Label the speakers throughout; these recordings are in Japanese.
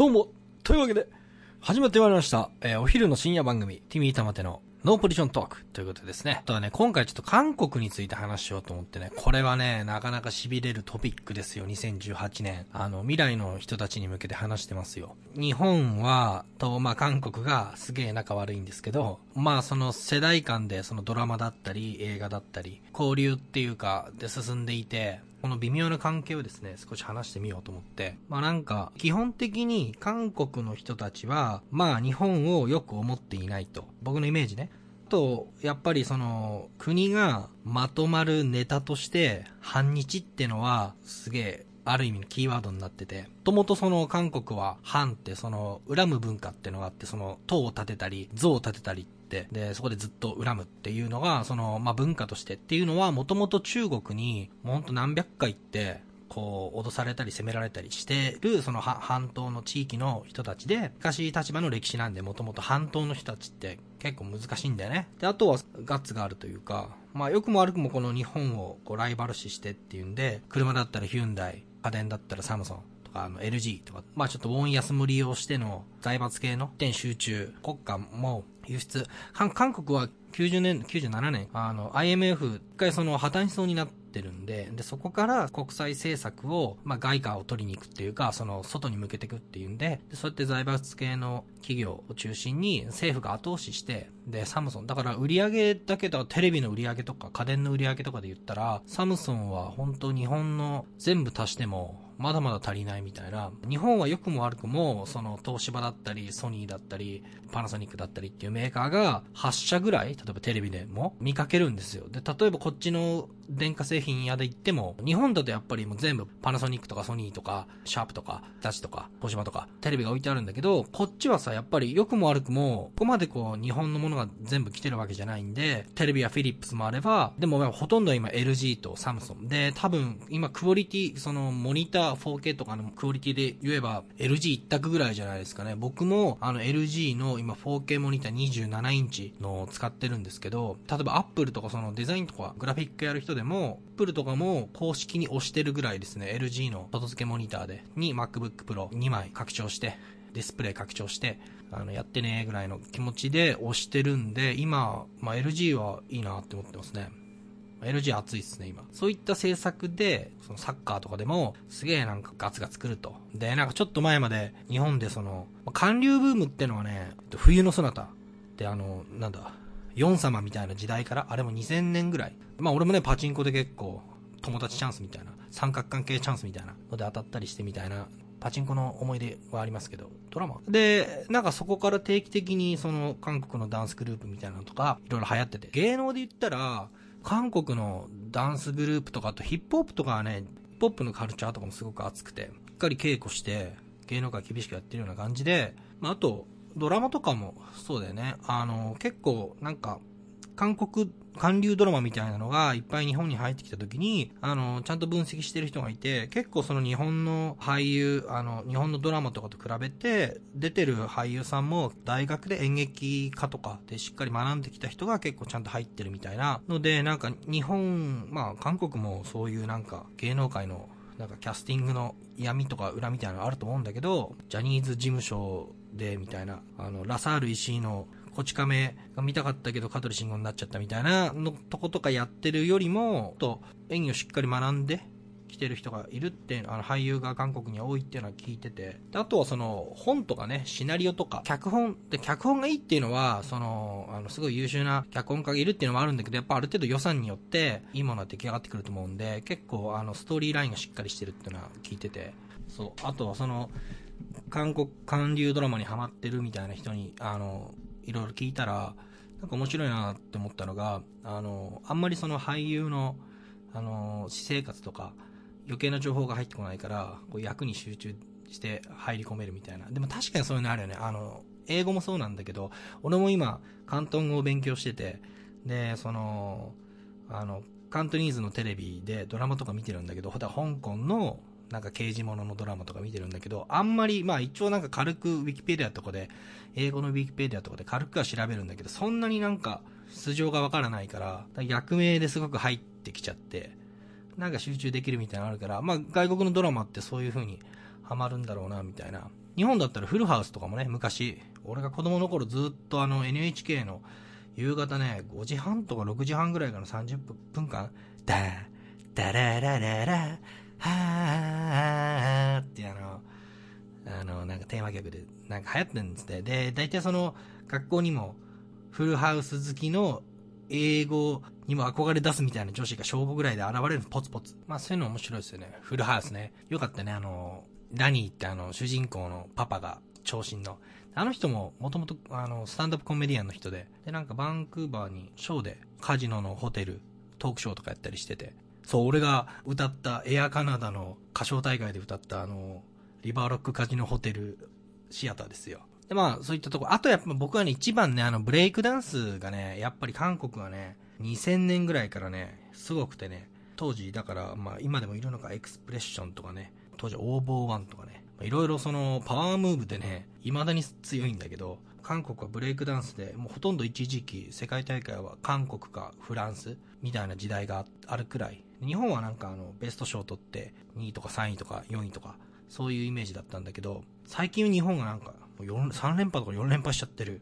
Speaker 1: どうも、というわけで、始まってまいりました。えーお昼の深夜番組、ティミー玉手のノーポジショントークということですね。あとはね、今回ちょっと韓国について話しようと思ってね、これはね、なかなか痺れるトピックですよ、2018年。あの、未来の人たちに向けて話してますよ。日本は、と、まあ、韓国がすげえ仲悪いんですけど、まあ、その世代間で、そのドラマだったり、映画だったり、交流っていうか、で進んでいて、この微妙な関係をですね、少し話してみようと思って。まあなんか、基本的に韓国の人たちは、まあ日本をよく思っていないと。僕のイメージね。と、やっぱりその、国がまとまるネタとして、反日ってのは、すげえ、ある意味のキーワードになってて、もともとその韓国は反ってその恨む文化ってのがあって、その塔を建てたり、像を建てたりって、で、そこでずっと恨むっていうのが、その、まあ、文化としてっていうのは、もともと中国に、もうほんと何百回って、こう、脅されたり攻められたりしてる、その半島の地域の人たちで、昔立場の歴史なんで、もともと半島の人たちって結構難しいんだよね。で、あとはガッツがあるというか、まあ、良くも悪くもこの日本をこうライバル視してっていうんで、車だったらヒュンダイ、家電だったらサムソン、とか、あの、LG とか、まあちょっとウォン安も利用しての財閥系の点集中、国家も輸出、韓国は90年、97年、あの、IMF、一回その破綻しそうになっててるんで、で、そこから国際政策を、まあ外貨を取りに行くっていうか、その、外に向けていくっていうんで、でそうやって財閥系の企業を中心に政府が後押しして、で、サムソン、だから売り上げだけど、テレビの売り上げとか家電の売り上げとかで言ったら、サムソンは本当日本の全部足しても、まだまだ足りないみたいな。日本は良くも悪くも、その東芝だったり、ソニーだったり、パナソニックだったりっていうメーカーが8社ぐらい、例えばテレビでも見かけるんですよ。で、例えばこっちの電化製品屋で行っても、日本だとやっぱりもう全部パナソニックとかソニーとか、シャープとか、日立とか、東芝とか、テレビが置いてあるんだけど、こっちはさ、やっぱり良くも悪くも、ここまでこう、日本のものが全部来てるわけじゃないんで、テレビやフィリップスもあれば、でもほとんど今 LG とサムソン。で、多分、今クオリティ、そのモニター 4K とかのクオリティで言えば LG 一択ぐらいじゃないですかね。僕もあの LG の今 4K モニター27インチのを使ってるんですけど、例えば Apple とかそのデザインとかグラフィックやる人ででも、Apple とかも公式に押してるぐらいですね、LG の外付けモニターで、に MacBook Pro 2枚拡張して、ディスプレイ拡張して、あの、やってねぐらいの気持ちで押してるんで、今、まあ、LG はいいなって思ってますね。LG 熱いっすね、今。そういった政策で、そのサッカーとかでも、すげえなんかガツガツ来ると。で、なんかちょっと前まで、日本でその、韓流ブームってのはね、冬のそなたってあの、なんだ、ヨン様みたいな時代から、あれも2000年ぐらい。まあ俺もね、パチンコで結構、友達チャンスみたいな、三角関係チャンスみたいなので当たったりしてみたいな、パチンコの思い出はありますけど、ドラマ。で、なんかそこから定期的にその韓国のダンスグループみたいなのとか、いろいろ流行ってて、芸能で言ったら、韓国のダンスグループとかあとヒップホップとかはね、ヒップホップのカルチャーとかもすごく熱くて、しっかり稽古して、芸能界厳しくやってるような感じで、まあ、あと、ドラマとかもそうだよね。あの、結構なんか、韓国、韓流ドラマみたいなのがいっぱい日本に入ってきた時に、あの、ちゃんと分析してる人がいて、結構その日本の俳優、あの、日本のドラマとかと比べて、出てる俳優さんも大学で演劇科とかでしっかり学んできた人が結構ちゃんと入ってるみたいなので、なんか日本、まあ韓国もそういうなんか芸能界のなんかキャスティングの闇とか裏みたいなのあると思うんだけど、ジャニーズ事務所でみたいな、あの、ラサール石井のこち亀が見たかったけど香取慎吾になっちゃったみたいなのとことかやってるよりも、と演技をしっかり学んで来てる人がいるって、あの俳優が韓国に多いっていうのは聞いてて。であとはその本とかね、シナリオとか、脚本、で、脚本がいいっていうのは、その、あの、すごい優秀な脚本家がいるっていうのもあるんだけど、やっぱある程度予算によっていいものが出来上がってくると思うんで、結構あの、ストーリーラインがしっかりしてるっていうのは聞いてて。そう。あとはその、韓国、韓流ドラマにハマってるみたいな人に、あの、いろいろ聞いたら、なんか面白いなって思ったのが、あの、あんまりその俳優の、あの、私生活とか、余計な情報が入ってこないから、こう役に集中して入り込めるみたいな。でも確かにそういうのあるよね。あの、英語もそうなんだけど、俺も今、広東語を勉強してて、で、その、あの、カントニーズのテレビでドラマとか見てるんだけど、ほら香港のなんか刑事物のドラマとか見てるんだけど、あんまり、まあ一応なんか軽くウィキペディアとかで、英語のウィキペディアとかで軽くは調べるんだけど、そんなになんか素性がわからないから、役名ですごく入ってきちゃって、なんか集中できるみたいなのあるから、まあ外国のドラマってそういう風にハマるんだろうな、みたいな。日本だったらフルハウスとかもね、昔、俺が子供の頃ずっとあの NHK の夕方ね、5時半とか6時半ぐらいから30分間、ダー、ダララララ、はーってあの、あの、なんかテーマ曲で、なんか流行ってるんですって。で、大体その、学校にも、フルハウス好きの英語にも憧れ出すみたいな女子が小5ぐらいで現れるポツポツ。まあそういうの面白いですよね。フルハウスね。よかったね、あの、ラニーってあの、主人公のパパが長身の。あの人も、もともと、あの、スタンダップコメディアンの人で、で、なんかバンクーバーにショーで、カジノのホテル、トークショーとかやったりしてて、そう、俺が歌ったエアカナダの歌唱大会で歌ったあの、リバーロックカジノホテルシアターですよ。で、まあ、そういったとこ。あとやっぱ僕はね、一番ね、あの、ブレイクダンスがね、やっぱり韓国はね、2000年ぐらいからね、すごくてね、当時、だから、まあ、今でもいるのか、エクスプレッションとかね、当時、オーボーワンとかね、いろいろその、パワームーブでね、未だに強いんだけど、韓国はブレイクダンスで、もうほとんど一時期、世界大会は韓国かフランスみたいな時代があるくらい。日本はなんかあの、ベスト賞を取って、2位とか3位とか4位とか、そういうイメージだったんだけど、最近日本がなんか、3連覇とか4連覇しちゃってる、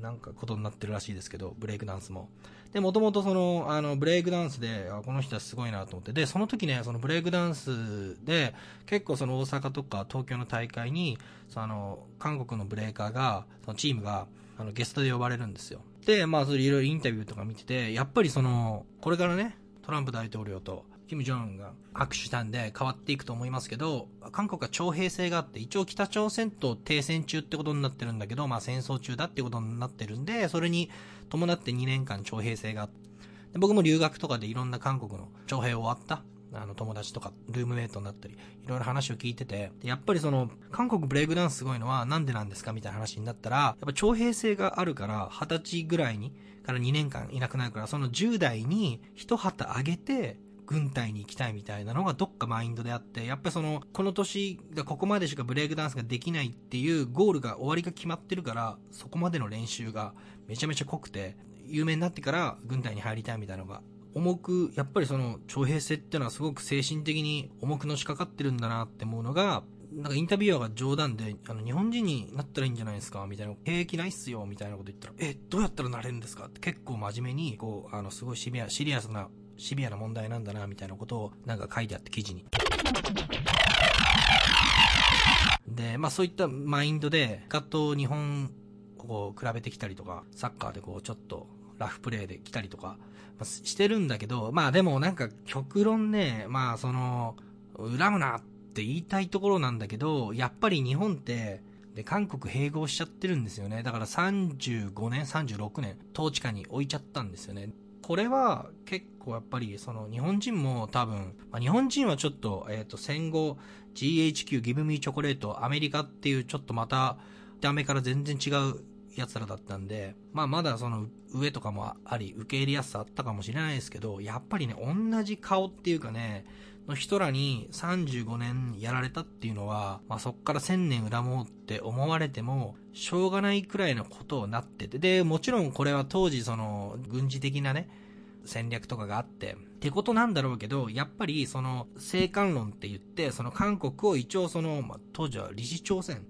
Speaker 1: なんかことになってるらしいですけど、ブレイクダンスも。で、もともとその、あの、ブレイクダンスで、あ、この人はすごいなと思って。で、その時ね、そのブレイクダンスで、結構その大阪とか東京の大会に、その、韓国のブレイカーが、そのチームが、あの、ゲストで呼ばれるんですよ。で、まあ、それいろいろインタビューとか見てて、やっぱりその、これからね、トランプ大統領とキム・ジョンが握手したんで変わっていくと思いますけど、韓国は徴兵制があって、一応北朝鮮と停戦中ってことになってるんだけど、まあ戦争中だってことになってるんで、それに伴って2年間徴兵制があって、僕も留学とかでいろんな韓国の徴兵終わった。あの友達とかルームメイトになったり、いろいろ話を聞いてて、やっぱりその、韓国ブレイクダンスすごいのはなんでなんですかみたいな話になったら、やっぱ徴兵制があるから、20歳ぐらいに、から2年間いなくなるから、その10代に一旗あげて、軍隊に行きたいみたいなのがどっかマインドであって、やっぱりその、この年がここまでしかブレイクダンスができないっていうゴールが終わりが決まってるから、そこまでの練習がめちゃめちゃ濃くて、有名になってから軍隊に入りたいみたいなのが重く、やっぱりその、徴兵制っていうのはすごく精神的に重くのしかかってるんだなって思うのが、なんかインタビュアーが冗談で、あの、日本人になったらいいんじゃないですかみたいな、兵役ないっすよみたいなこと言ったら、え、どうやったらなれるんですかって結構真面目に、こう、あの、すごいシビア、シリアスなシビアな問題なんだな、みたいなことをなんか書いてあって記事に。で、まあそういったマインドで、ガッと日本を比べてきたりとか、サッカーでこうちょっとラフプレーで来たりとか、まあ、してるんだけど、まあでもなんか極論ね、まあその、恨むなって言いたいところなんだけど、やっぱり日本って、で、韓国併合しちゃってるんですよね。だから35年、36年、統治下に置いちゃったんですよね。これは結構やっぱりその日本人も多分、まあ、日本人はちょっと、え、ー、と戦後 GHQ ギブミーチョコレートアメリカっていうちょっとまたダメから全然違う奴らだったんで、まあまだその上とかもあり、受け入れやすさあったかもしれないですけど、やっぱりね、同じ顔っていうかね、の人らに35年やられたっていうのは、まあ、そっから1000年恨もうって思われても、しょうがないくらいのことになってて、で、もちろんこれは当時その、軍事的なね、戦略とかがあって、ってことなんだろうけど、やっぱりその、生還論って言って、その韓国を一応その、まあ、当時は理事朝鮮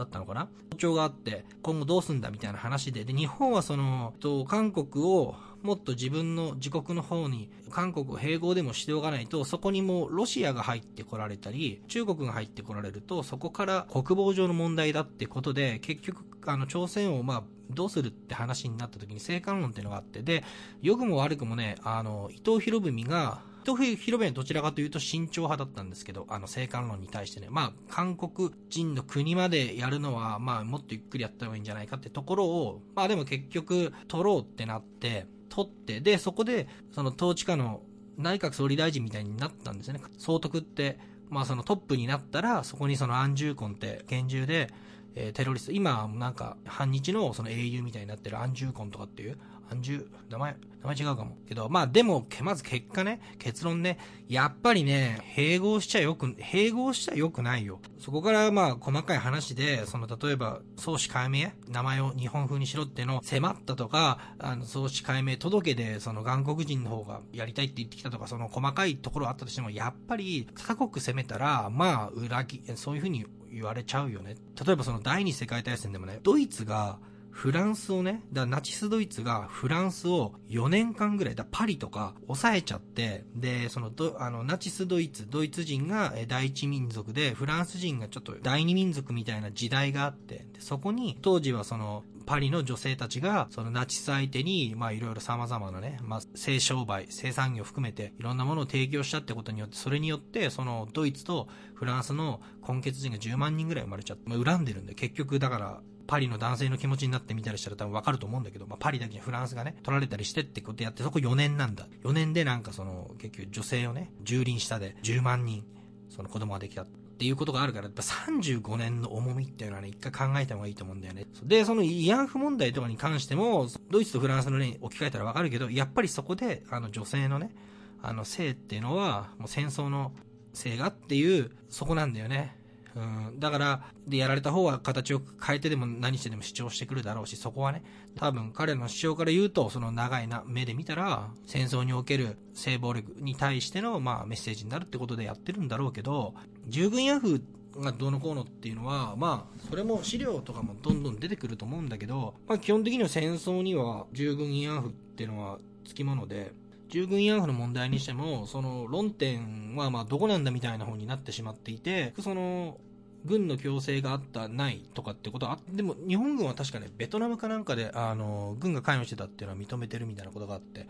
Speaker 1: だったのかな？包丁があって、今後どうすんだみたいな話で、で、日本はその、と、韓国をもっと自分の自国の方に韓国を併合でもしておかないと、そこにもロシアが入ってこられたり、中国が入ってこられると、そこから国防上の問題だってことで、結局、あの、朝鮮をまあ、どうするって話になった時に生還論っていうのがあって、で、良くも悪くもね、あの、伊藤博文が、伊藤博文はどちらかというと慎重派だったんですけど、あの、生還論に対してね、まあ、韓国人の国までやるのは、まあ、もっとゆっくりやった方がいいんじゃないかってところを、まあでも結局、取ろうってなって、取って、で、そこで、その統治下の内閣総理大臣みたいになったんですよね。総督って、まあそのトップになったら、そこにその安住婚って拳銃で、えー、テロリスト、今なんか反日のその英雄みたいになってる安住婚とかっていう、安住、名前、名前違うかも。けど、まあでも、まず結果ね、結論ね、やっぱりね、併合しちゃよく、併合しちゃよくないよ。そこからまあ細かい話で、その例えば、創始解明、名前を日本風にしろっての迫ったとか、あの、創始解明届で、その韓国人の方がやりたいって言ってきたとか、その細かいところあったとしても、やっぱり、他国攻めたら、まあ、裏切、そういう風に言われちゃうよね。例えばその第二次世界大戦でもね、ドイツがフランスをね、だナチスドイツがフランスを4年間ぐらい、だパリとか抑えちゃって、で、そのど、あの、ナチスドイツ、ドイツ人が第一民族で、フランス人がちょっと第二民族みたいな時代があって、でそこに、当時はその、パリの女性たちが、そのナチス相手に、まあいろいろ様々なね、まあ性商売、性産業含めて、いろんなものを提供したってことによって、それによって、そのドイツとフランスの根血人が10万人ぐらい生まれちゃって、まあ、恨んでるんで、結局だから、パリの男性の気持ちになってみたりしたら多分わかると思うんだけど、まあ、パリだけにフランスがね、取られたりしてってことやって、そこ4年なんだ。4年でなんかその、結局女性をね、蹂躙下で10万人、その子供ができた。っていうことがあるから、やっぱ35年の重みっていうのはね、一回考えた方がいいと思うんだよね。で、その慰安婦問題とかに関しても、ドイツとフランスの例に置き換えたらわかるけど、やっぱりそこで、あの女性のね、あの性っていうのは、もう戦争の性がっていう、そこなんだよね。うん、だから、で、やられた方は形を変えてでも何してでも主張してくるだろうし、そこはね、多分彼の主張から言うと、その長いな目で見たら、戦争における性暴力に対しての、まあ、メッセージになるってことでやってるんだろうけど、従軍ヤフーがどうのこうのっていうのは、まあ、それも資料とかもどんどん出てくると思うんだけど、まあ、基本的には戦争には従軍慰安婦っていうのはつきもので、従軍慰安婦の問題にしても、その論点はまあどこなんだみたいな方になってしまっていて、その軍の強制があった、ないとかってことは、でも日本軍は確かね、ベトナムかなんかで、あの、軍が関与してたっていうのは認めてるみたいなことがあって、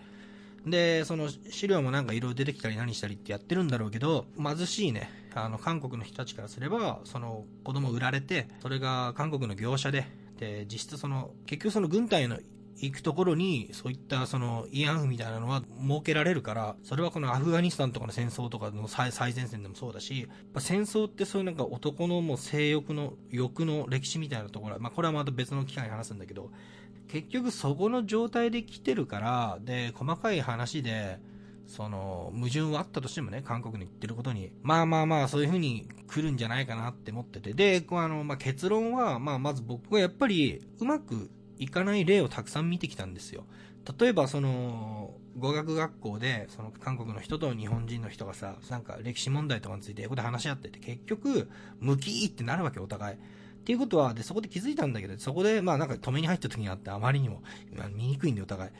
Speaker 1: で、その資料もなんかいろいろ出てきたり何したりってやってるんだろうけど、貧しいね、あの、韓国の人たちからすれば、その子供売られて、それが韓国の業者で、で、実質その、結局その軍隊の行くところに、そういったその慰安婦みたいなのは設けられるから、それはこのアフガニスタンとかの戦争とかの最前線でもそうだし、戦争ってそういうなんか男のもう性欲の、欲の歴史みたいなところまあこれはまた別の機会に話すんだけど、結局そこの状態で来てるから、で、細かい話で、その、矛盾はあったとしてもね、韓国に言ってることに、まあまあまあ、そういう風に来るんじゃないかなって思ってて、で、あの、まあ結論は、まあまず僕はやっぱり、うまくいかない例をたくさん見てきたんですよ。例えばその、語学学校で、その韓国の人と日本人の人がさ、なんか歴史問題とかについて英語で話し合ってて、結局、向きーってなるわけ、お互い。っていうことは、で、そこで気づいたんだけど、そこで、まあなんか止めに入った時があって、あまりにも、見にくいんで、お互い。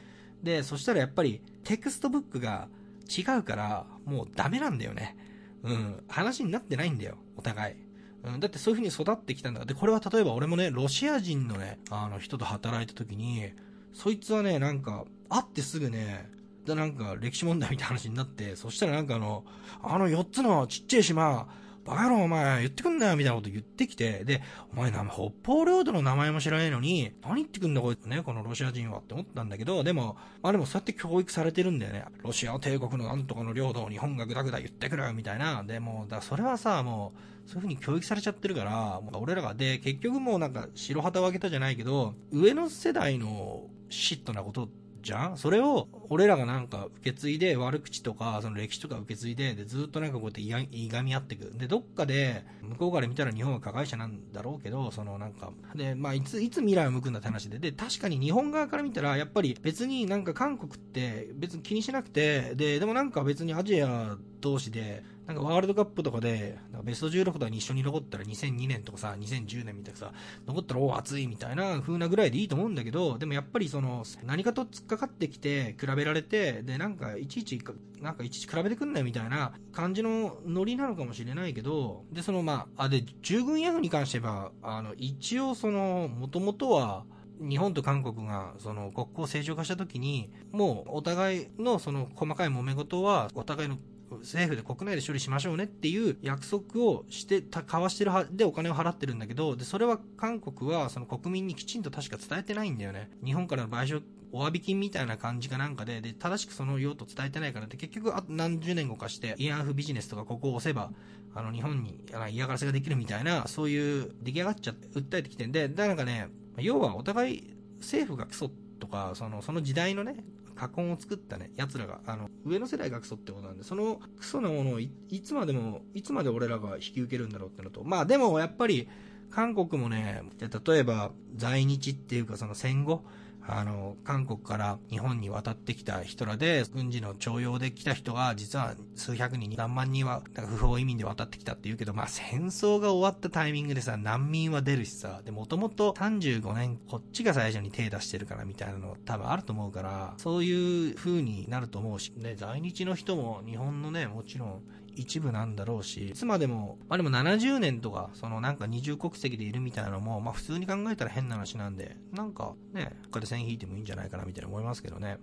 Speaker 1: で、そしたらやっぱり、テクストブックが違うから、もうダメなんだよね。うん。話になってないんだよ、お互い。うん、だってそういう風に育ってきたんだ。で、これは例えば俺もね、ロシア人のね、あの人と働いた時に、そいつはね、なんか、会ってすぐね、で、なんか歴史問題みたいな話になって、そしたらなんかあの、あの4つのちっちゃい島、バカ野郎お前言ってくんなよみたいなこと言ってきて、で、お前、北方領土の名前も知らないのに、何言ってくんだこいつね、このロシア人はって思ったんだけど、でも、まあでもそうやって教育されてるんだよね。ロシア帝国のなんとかの領土を日本がぐだぐだ言ってくるみたいな。でも、だそれはさ、もう、そういう風に教育されちゃってるから、もう俺らが、で、結局もうなんか白旗を上げたじゃないけど、上の世代のシットなことっじゃん？それを、俺らがなんか受け継いで、悪口とか、その歴史とか受け継いで、で、ずっとなんかこうやっていがみ合っていく。で、どっかで、向こうから見たら日本は加害者なんだろうけど、そのなんか、で、まあ、いつ、いつ未来を向くんだって話で、で、確かに日本側から見たら、やっぱり別になんか韓国って別に気にしなくて、で、でもなんか別にアジア同士で、なんかワールドカップとかで、ベスト16とかに一緒に残ったら2002年とかさ、2010年みたいなさ、残ったらお熱いみたいな風なぐらいでいいと思うんだけど、でもやっぱりその、何かと突っかかってきて、比べられて、で、なんかいちいち、なんかいちいち比べてくんないみたいな感じのノリなのかもしれないけど、で、そのまあ、あ、で、従軍ヤフに関しては、あの、一応その、もともとは、日本と韓国がその国交正常化した時に、もうお互いのその細かい揉め事はお互いの政府で国内で処理しましょうねっていう約束をしてた、交わしてるは、でお金を払ってるんだけど、で、それは韓国はその国民にきちんと確か伝えてないんだよね。日本からの賠償、お詫び金みたいな感じかなんかで、で、正しくその用途伝えてないからって、結局、あと何十年後かして、慰安婦ビジネスとかここを押せば、あの、日本に嫌がらせができるみたいな、そういう出来上がっちゃって、訴えてきてんで、だからなんかね、要はお互い政府がクソとか、その、その時代のね、過根を作ったね、奴らが、あの、上の世代がクソってことなんで、そのクソなものをいつまでも、いつまで俺らが引き受けるんだろうってのと、まあでもやっぱり、韓国もね、例えば在日っていうかその戦後、あの、韓国から日本に渡ってきた人らで、軍事の徴用で来た人が、実は数百人、何万人は、不法移民で渡ってきたって言うけど、まあ戦争が終わったタイミングでさ、難民は出るしさ、で、もともと35年、こっちが最初に手出してるからみたいなの多分あると思うから、そういう風になると思うし、ね、在日の人も日本のね、もちろん一部なんだろうし、いつまでも、まあでも70年とか、そのなんか二重国籍でいるみたいなのも、まあ普通に考えたら変な話なんで、なんかね、他で線引いてもいいんじゃないかなみたいな思いますけどね。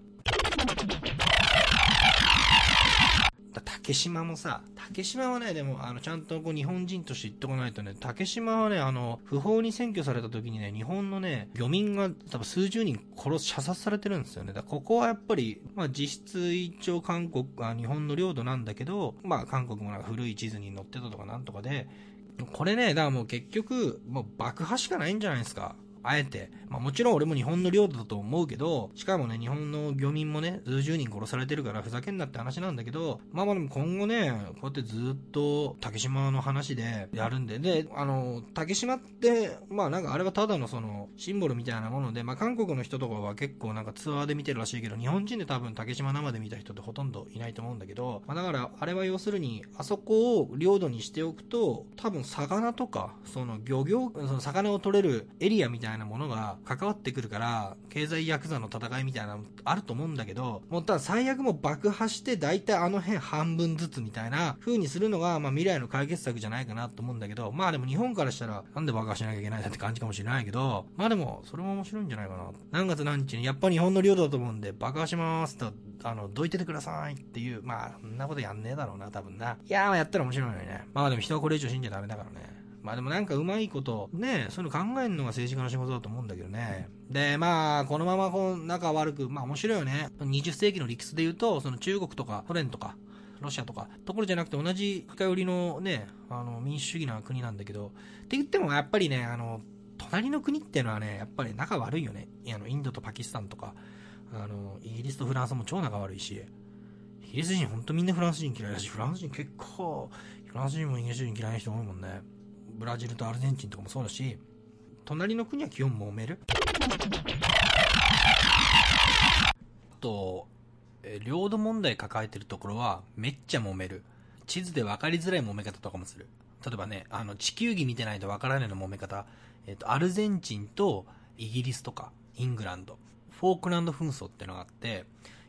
Speaker 1: 竹島もさ、竹島はね、でも、あの、ちゃんとこう日本人として言っとかないとね、竹島はね、あの、不法に占拠された時にね、日本のね、漁民が多分数十人殺し、射殺されてるんですよね。だここはやっぱり、まあ実質一応韓国、あ日本の領土なんだけど、まあ韓国もなんか古い地図に載ってたとかなんとかで、これね、だからもう結局、もう爆破しかないんじゃないですか。あえて。まあもちろん俺も日本の領土だと思うけど、しかもね、日本の漁民もね、数十人殺されてるからふざけんなって話なんだけど、まあまあでも今後ね、こうやってずっと竹島の話でやるんで、で、あの、竹島って、まあなんかあれはただのその、シンボルみたいなもので、まあ韓国の人とかは結構なんかツアーで見てるらしいけど、日本人で多分竹島生で見た人ってほとんどいないと思うんだけど、まあだからあれは要するに、あそこを領土にしておくと、多分魚とか、その漁業、その魚を取れるエリアみたいななものが関わってくるから、経済ヤクザの戦いみたいなのあると思うんだけど、もうただ最悪も爆破して、大体あの辺半分ずつみたいな風にするのが、まあ未来の解決策じゃないかなと思うんだけど、まあでも日本からしたら、なんで爆破しなきゃいけないんだって感じかもしれないけど、まあでも、それも面白いんじゃないかな。何月何日に、やっぱ日本の領土だと思うんで、爆破しますと、あの、どいててくださいっていう、まあ、そんなことやんねえだろうな、多分な。いやー、やったら面白いのにね。まあでも人はこれ以上死んじゃダメだからね。まあでもなんかうまいこと、ね、そういうの考えるのが政治家の仕事だと思うんだけどね。で、まあ、このままこう、仲悪く、まあ面白いよね。20世紀の理屈で言うと、その中国とかソ連とか、ロシアとか、ところじゃなくて同じ深寄りのね、あの、民主主義な国なんだけど、って言ってもやっぱりね、あの、隣の国っていうのはね、やっぱり仲悪いよね。あの、インドとパキスタンとか、あの、イギリスとフランスも超仲悪いし、イギリス人ほんとみんなフランス人嫌いだし、フランス人結構、フランス人もイギリス人嫌いな人多いもんね。ブラジルとアルゼンチンとかもそうだし、隣の国は基本揉める。あと、領土問題抱えてるところはめっちゃ揉める。地図で分かりづらい揉め方とかもする。例えばね、あの、地球儀見てないと分からないの揉め方。えっ、と、アルゼンチンとイギリスとか、イングランド、フォークランド紛争ってのがあって、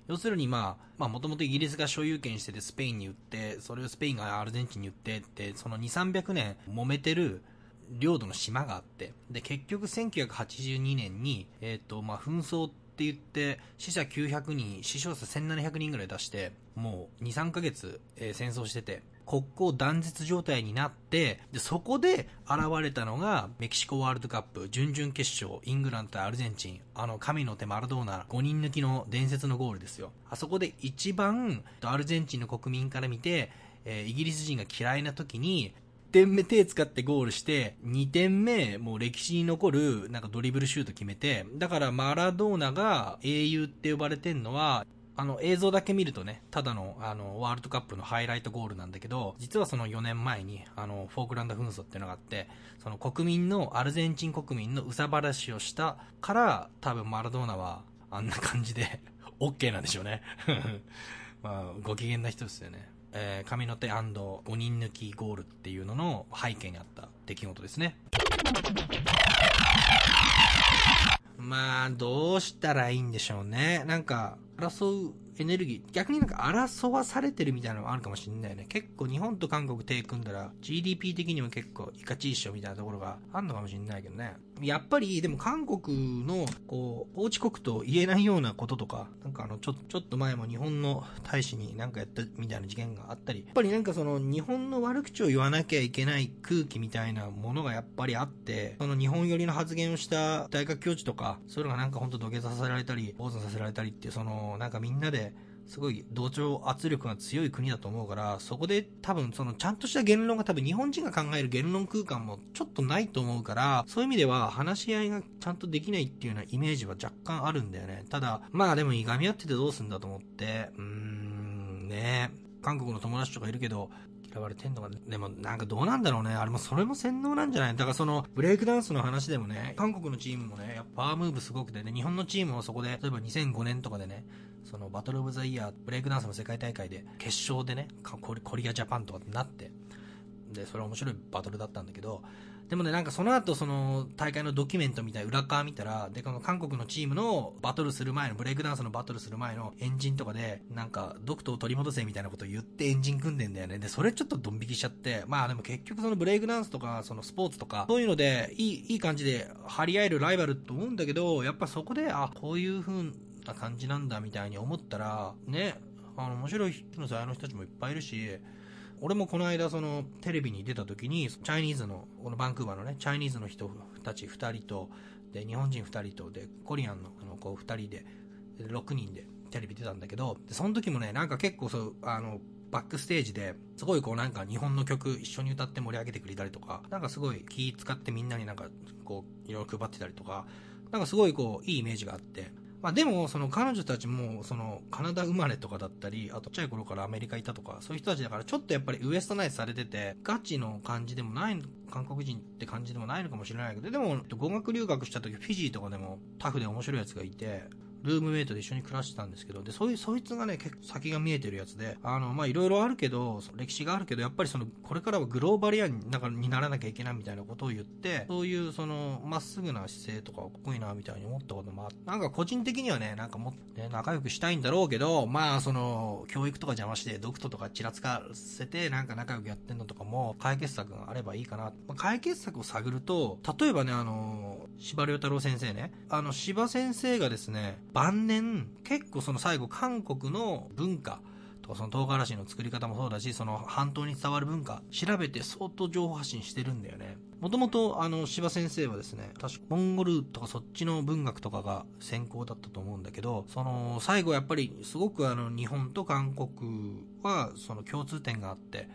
Speaker 1: 要するにまあ、もともとイギリスが所有権しててスペインに売って、それをスペインがアルゼンチンに売ってって、その2、300年揉めてる領土の島があって、で、結局1982年に、えっ、ー、と、まあ紛争って言って、死者900人、死傷者1700人ぐらい出して、もう2、3ヶ月、えー、戦争してて、国交断絶状態になって、で、そこで現れたのが、メキシコワールドカップ、準々決勝、イングランド対アルゼンチン、あの、神の手マラドーナ、5人抜きの伝説のゴールですよ。あそこで一番、アルゼンチンの国民から見て、えー、イギリス人が嫌いな時に、1点目手使ってゴールして、2点目、もう歴史に残る、なんかドリブルシュート決めて、だからマラドーナが英雄って呼ばれてんのは、あの、映像だけ見るとね、ただの、あの、ワールドカップのハイライトゴールなんだけど、実はその4年前に、あの、フォークランド紛争っていうのがあって、その国民の、アルゼンチン国民のうさばらしをしたから、多分マラドーナは、あんな感じで、OK なんでしょうね。まあ、ご機嫌な人ですよね。えー、神の手 &5 人抜きゴールっていうのの背景にあった出来事ですね。まあ、どうしたらいいんでしょうね。なんか、争うエネルギー、逆になんか争わされてるみたいなのもあるかもしんないよね。結構日本と韓国手組んだら GDP 的にも結構いかちいっしょみたいなところがあんのかもしんないけどね。やっぱり、でも韓国の、こう、法治国と言えないようなこととか、なんかあの、ちょ、ちょっと前も日本の大使になんかやったみたいな事件があったり、やっぱりなんかその日本の悪口を言わなきゃいけない空気みたいなものがやっぱりあって、その日本寄りの発言をした大学教授とか、そういうのがなんかほんと土下座させられたり、坊主させられたりって、その、なんかみんなで、すごい同調圧力が強い国だと思うから、そこで多分そのちゃんとした言論が多分日本人が考える言論空間もちょっとないと思うから、そういう意味では話し合いがちゃんとできないっていうようなイメージは若干あるんだよね。ただ、まあでもいがみ合っててどうすんだと思って、うーん、ね韓国の友達とかいるけど、嫌われてんのかでもなんかどうなんだろうね。あれもそれも洗脳なんじゃない？だからその、ブレイクダンスの話でもね、韓国のチームもね、やっぱパワームーブすごくてね、日本のチームもそこで、例えば2005年とかでね、そのバトルオブザイヤー、ブレイクダンスの世界大会で決勝でね、コリアジャパンとかってなって、で、それは面白いバトルだったんだけど、でもね、なんかその後その大会のドキュメントみたい裏側見たら、で、この韓国のチームのバトルする前の、ブレイクダンスのバトルする前のエンジンとかで、なんか、ドクトを取り戻せみたいなことを言ってエンジン組んでんだよね。で、それちょっとドン引きしちゃって、まあでも結局そのブレイクダンスとか、そのスポーツとか、そういうので、いい、いい感じで張り合えるライバルと思うんだけど、やっぱそこで、あ、こういう風な感じなんだみたいに思ったら、ね、あの、面白い人の才能の人たちもいっぱいいるし、俺もこの間そのテレビに出た時に、チャイニーズの、このバンクーバーのね、チャイニーズの人たち2人と、で、日本人2人と、で、コリアンのあの子2人で、6人でテレビ出たんだけど、で、その時もね、なんか結構そう、あの、バックステージで、すごいこうなんか日本の曲一緒に歌って盛り上げてくれたりとか、なんかすごい気使ってみんなになんかこう、いろいろ配ってたりとか、なんかすごいこう、いいイメージがあって、まあでも、その彼女たちも、そのカナダ生まれとかだったり、あとちっちゃい頃からアメリカいたとか、そういう人たちだからちょっとやっぱりウエストナイスされてて、ガチの感じでもない、韓国人って感じでもないのかもしれないけど、でも語学留学した時フィジーとかでもタフで面白いやつがいて、ルームメイトで一緒に暮らしてたんですけど、で、そういう、そいつがね、結構先が見えてるやつで、あの、ま、いろいろあるけど、歴史があるけど、やっぱりその、これからはグローバリアンなんかにならなきゃいけないみたいなことを言って、そういうその、まっすぐな姿勢とかかっこいいな、みたいに思ったこともあって、なんか個人的にはね、なんかもっとね、仲良くしたいんだろうけど、まあ、その、教育とか邪魔して、ドクトとかちらつかせて、なんか仲良くやってんのとかも、解決策があればいいかな。まあ、解決策を探ると、例えばね、あの、司馬遼太郎先生ね、あの、司先生がですね、晩年、結構その最後韓国の文化とかその唐辛子の作り方もそうだし、その半島に伝わる文化、調べて相当情報発信してるんだよね。もともとあの柴先生はですね、確かモンゴルとかそっちの文学とかが専攻だったと思うんだけど、その最後やっぱりすごくあの日本と韓国はその共通点があって、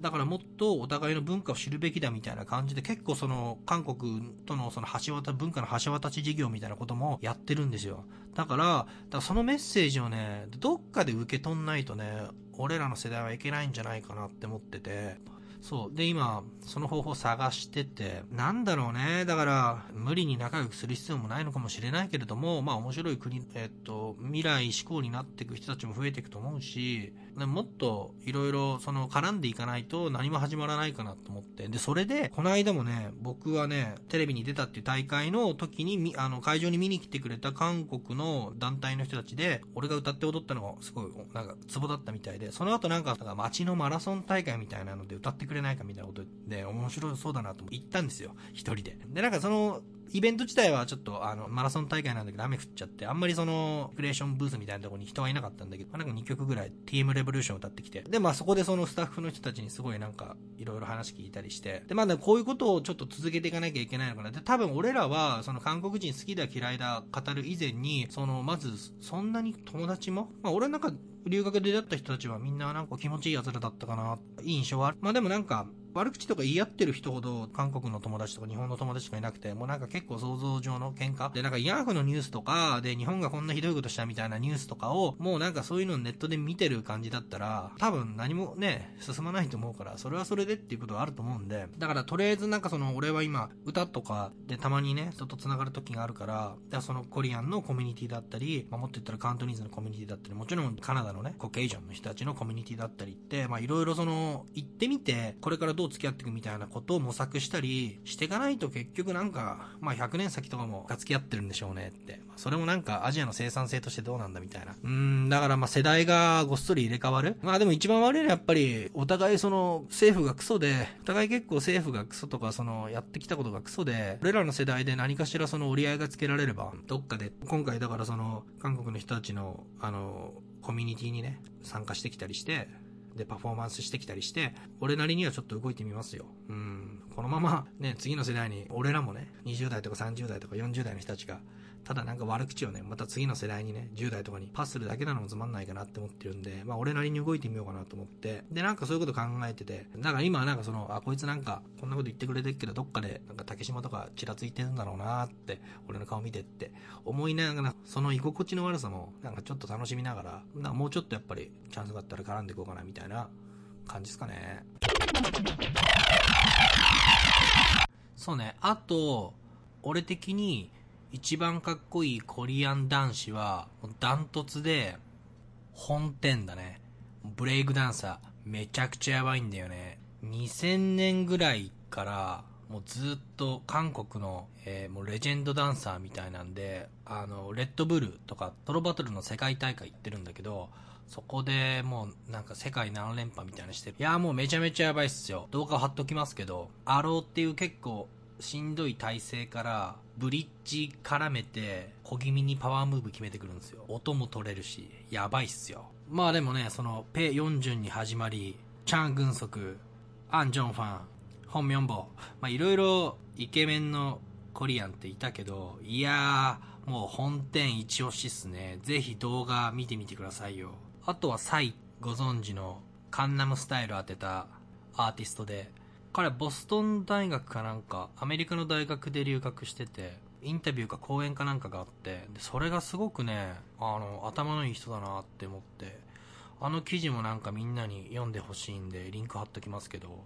Speaker 1: だからもっとお互いの文化を知るべきだみたいな感じで結構その韓国とのその橋渡、文化の橋渡し事業みたいなこともやってるんですよ。だから、だからそのメッセージをね、どっかで受け取んないとね、俺らの世代はいけないんじゃないかなって思ってて、そう。で、今、その方法探してて、なんだろうね。だから、無理に仲良くする必要もないのかもしれないけれども、まあ面白い国、えっと、未来志向になっていく人たちも増えていくと思うし、もっといろいろその絡んでいかないと何も始まらないかなと思って。で、それで、この間もね、僕はね、テレビに出たっていう大会の時に、あの、会場に見に来てくれた韓国の団体の人たちで、俺が歌って踊ったのがすごい、なんか、ツボだったみたいで、その後なんか、なんか街のマラソン大会みたいなので歌ってくれないかみたいなことで、面白そうだなと言ったんですよ。一人で。で、なんかその、イベント自体はちょっとあの、マラソン大会なんだけど雨降っちゃって、あんまりその、クリエーションブースみたいなとこに人はいなかったんだけど、なんか2曲ぐらい TM レボリューション歌ってきて、で、まあそこでそのスタッフの人たちにすごいなんか、いろいろ話聞いたりして、で、まあこういうことをちょっと続けていかなきゃいけないのかな。で、多分俺らは、その韓国人好きだ嫌いだ語る以前に、その、まず、そんなに友達も、まあ俺なんか留学で出会った人たちはみんななんか気持ちいい奴らだったかな、いい印象はある。まあでもなんか、悪口とか言い合ってる人ほど韓国の友達とか日本の友達とかいなくて、もうなんか結構想像上の喧嘩。で、なんかヤーフのニュースとか、で、日本がこんなひどいことしたみたいなニュースとかを、もうなんかそういうのをネットで見てる感じだったら、多分何もね、進まないと思うから、それはそれでっていうことはあると思うんで、だからとりあえずなんかその、俺は今、歌とかでたまにね、人と繋がる時があるから、だそのコリアンのコミュニティだったり、ま、もっと言ったらカントニーズのコミュニティだったり、もちろんカナダのね、コケイジョンの人たちのコミュニティだったりって、まあいろいろその、行ってみて、これからどう付き合っていくみたいななことを模索したりしていかないと結局なんか、まあ100年先とかもが付き合ってるんでしょうねって。それもなんかアジアの生産性としてどうなんだみたいな。うん、だからまあ世代がごっそり入れ替わる。まあでも一番悪いのはやっぱり、お互いその政府がクソで、お互い結構政府がクソとかそのやってきたことがクソで、俺らの世代で何かしらその折り合いがつけられれば、どっかで、今回だからその韓国の人たちの、あの、コミュニティにね、参加してきたりして、でパフォーマンスしてきたりして、俺なりにはちょっと動いてみますよ。うん。このままね、次の世代に、俺らもね、20代とか30代とか40代の人たちが、ただなんか悪口をね、また次の世代にね、10代とかにパスするだけなのもつまんないかなって思ってるんで、まあ俺なりに動いてみようかなと思って、でなんかそういうこと考えてて、だから今はなんかその、あ、こいつなんかこんなこと言ってくれてるけど、どっかでなんか竹島とかちらついてるんだろうなって、俺の顔見てって思いながら、その居心地の悪さもなんかちょっと楽しみながら、なんかもうちょっとやっぱりチャンスがあったら絡んでいこうかなみたいな感じですかね。そうね。あと、俺的に一番かっこいいコリアン男子は、ダントツで、本店だね。ブレイクダンサー、めちゃくちゃやばいんだよね。2000年ぐらいから、もうずっと韓国の、えー、もうレジェンドダンサーみたいなんで、あの、レッドブルとかトロバトルの世界大会行ってるんだけど、そこでもうなんか世界何連覇みたいなしてる。いやもうめちゃめちゃやばいっすよ。動画貼っときますけど、アローっていう結構しんどい体勢からブリッジ絡めて小気味にパワームーブ決めてくるんですよ。音も取れるし、やばいっすよ。まあでもね、そのペ・ヨンジュンに始まり、チャン・グンソク、アン・ジョンファン、ホン・ミョンボ、まあいろいろイケメンのコリアンっていたけど、いやー、もう本店一押しっすね。ぜひ動画見てみてくださいよ。あとはサイ、ご存知のカンナムスタイル当てたアーティストで、彼ボストン大学かなんか、アメリカの大学で留学してて、インタビューか講演かなんかがあって、でそれがすごくね、あの、頭のいい人だなって思って、あの記事もなんかみんなに読んでほしいんで、リンク貼っときますけど、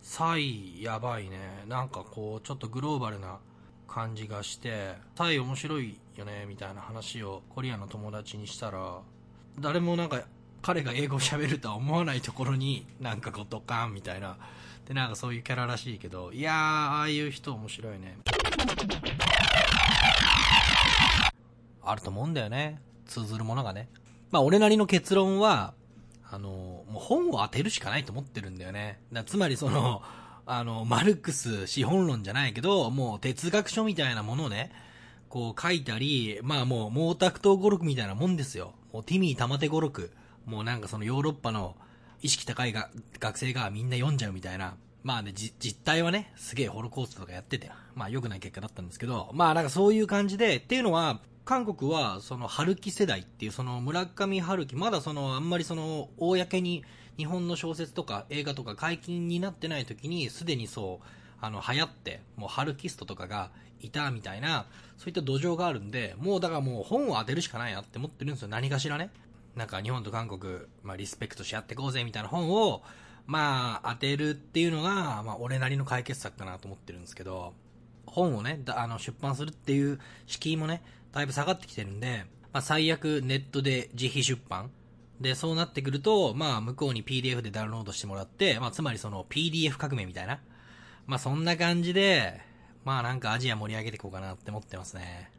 Speaker 1: サイやばいね。なんかこう、ちょっとグローバルな感じがして、サイ面白いよね、みたいな話をコリアの友達にしたら、誰もなんか彼が英語を喋るとは思わないところになんかこうドカンみたいな。で、なんかそういうキャラらしいけど、いやー、ああいう人面白いね。あると思うんだよね。通ずるものがね。まあ俺なりの結論は、あの、もう本を当てるしかないと思ってるんだよね。つまりその、あの、マルクス資本論じゃないけど、もう哲学書みたいなものをね、こう書いたり、まあもう毛沢東語録みたいなもんですよ。もうティミー玉手語録。もうなんかそのヨーロッパの意識高いが学生がみんな読んじゃうみたいな。まあね、実態はね、すげえホロコーストとかやってて、まあ良くない結果だったんですけど、まあなんかそういう感じで、っていうのは、韓国は、その、春樹世代っていう、その、村上春樹、まだその、あんまりその、公に、日本の小説とか映画とか解禁になってない時に、すでにそう、あの、流行って、もう、春キストとかがいたみたいな、そういった土壌があるんで、もう、だからもう、本を当てるしかないなって思ってるんですよ。何かしらね。なんか、日本と韓国、まあ、リスペクトし合ってこうぜ、みたいな本を、まあ、当てるっていうのが、まあ、俺なりの解決策かなと思ってるんですけど、本をね、あの、出版するっていう敷居もね、だいぶ下がってきてるんで、まあ、最悪ネットで自費出版。で、そうなってくると、まあ、向こうに PDF でダウンロードしてもらって、まあ、つまりその PDF 革命みたいな。まあ、そんな感じで、まあ、なんかアジア盛り上げていこうかなって思ってますね。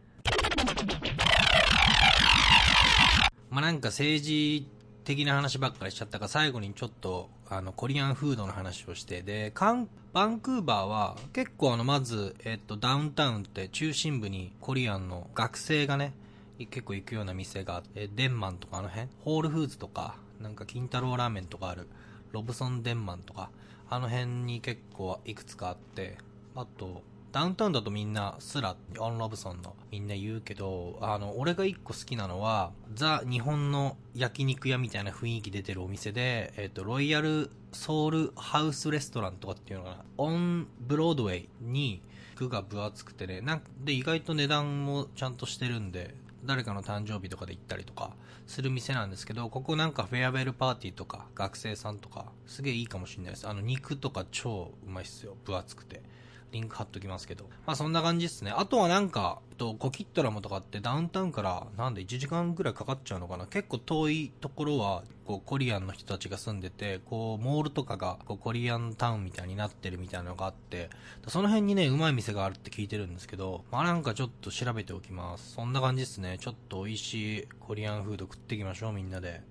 Speaker 1: まあ、なんか政治的な話ばっかりしちゃったから、最後にちょっと、あの、コリアンフードの話をして、で、カン、バンクーバーは、結構あの、まず、えっと、ダウンタウンって中心部にコリアンの学生がね、結構行くような店があって、デンマンとかあの辺、ホールフーズとか、なんか金太郎ラーメンとかある、ロブソンデンマンとか、あの辺に結構いくつかあって、あと、ダウンタウンだとみんな、スラ、オン・ロブソンのみんな言うけど、あの、俺が一個好きなのは、ザ・日本の焼肉屋みたいな雰囲気出てるお店で、えっ、ー、と、ロイヤルソウルハウスレストランとかっていうのが、オン・ブロードウェイに、具が分厚くてね、なんで意外と値段もちゃんとしてるんで、誰かの誕生日とかで行ったりとかする店なんですけど、ここなんかフェアウェルパーティーとか学生さんとかすげえいいかもしれないです。あの肉とか超うまいっすよ。分厚くて。リンク貼っときますけど。まあそんな感じっすね。あとはなんか、と、コキットラムとかってダウンタウンからなんで1時間ぐらいかかっちゃうのかな結構遠いところは、こうコリアンの人たちが住んでて、こうモールとかがこうコリアンタウンみたいになってるみたいなのがあって、その辺にね、うまい店があるって聞いてるんですけど、まあなんかちょっと調べておきます。そんな感じっすね。ちょっと美味しいコリアンフード食っていきましょう、みんなで。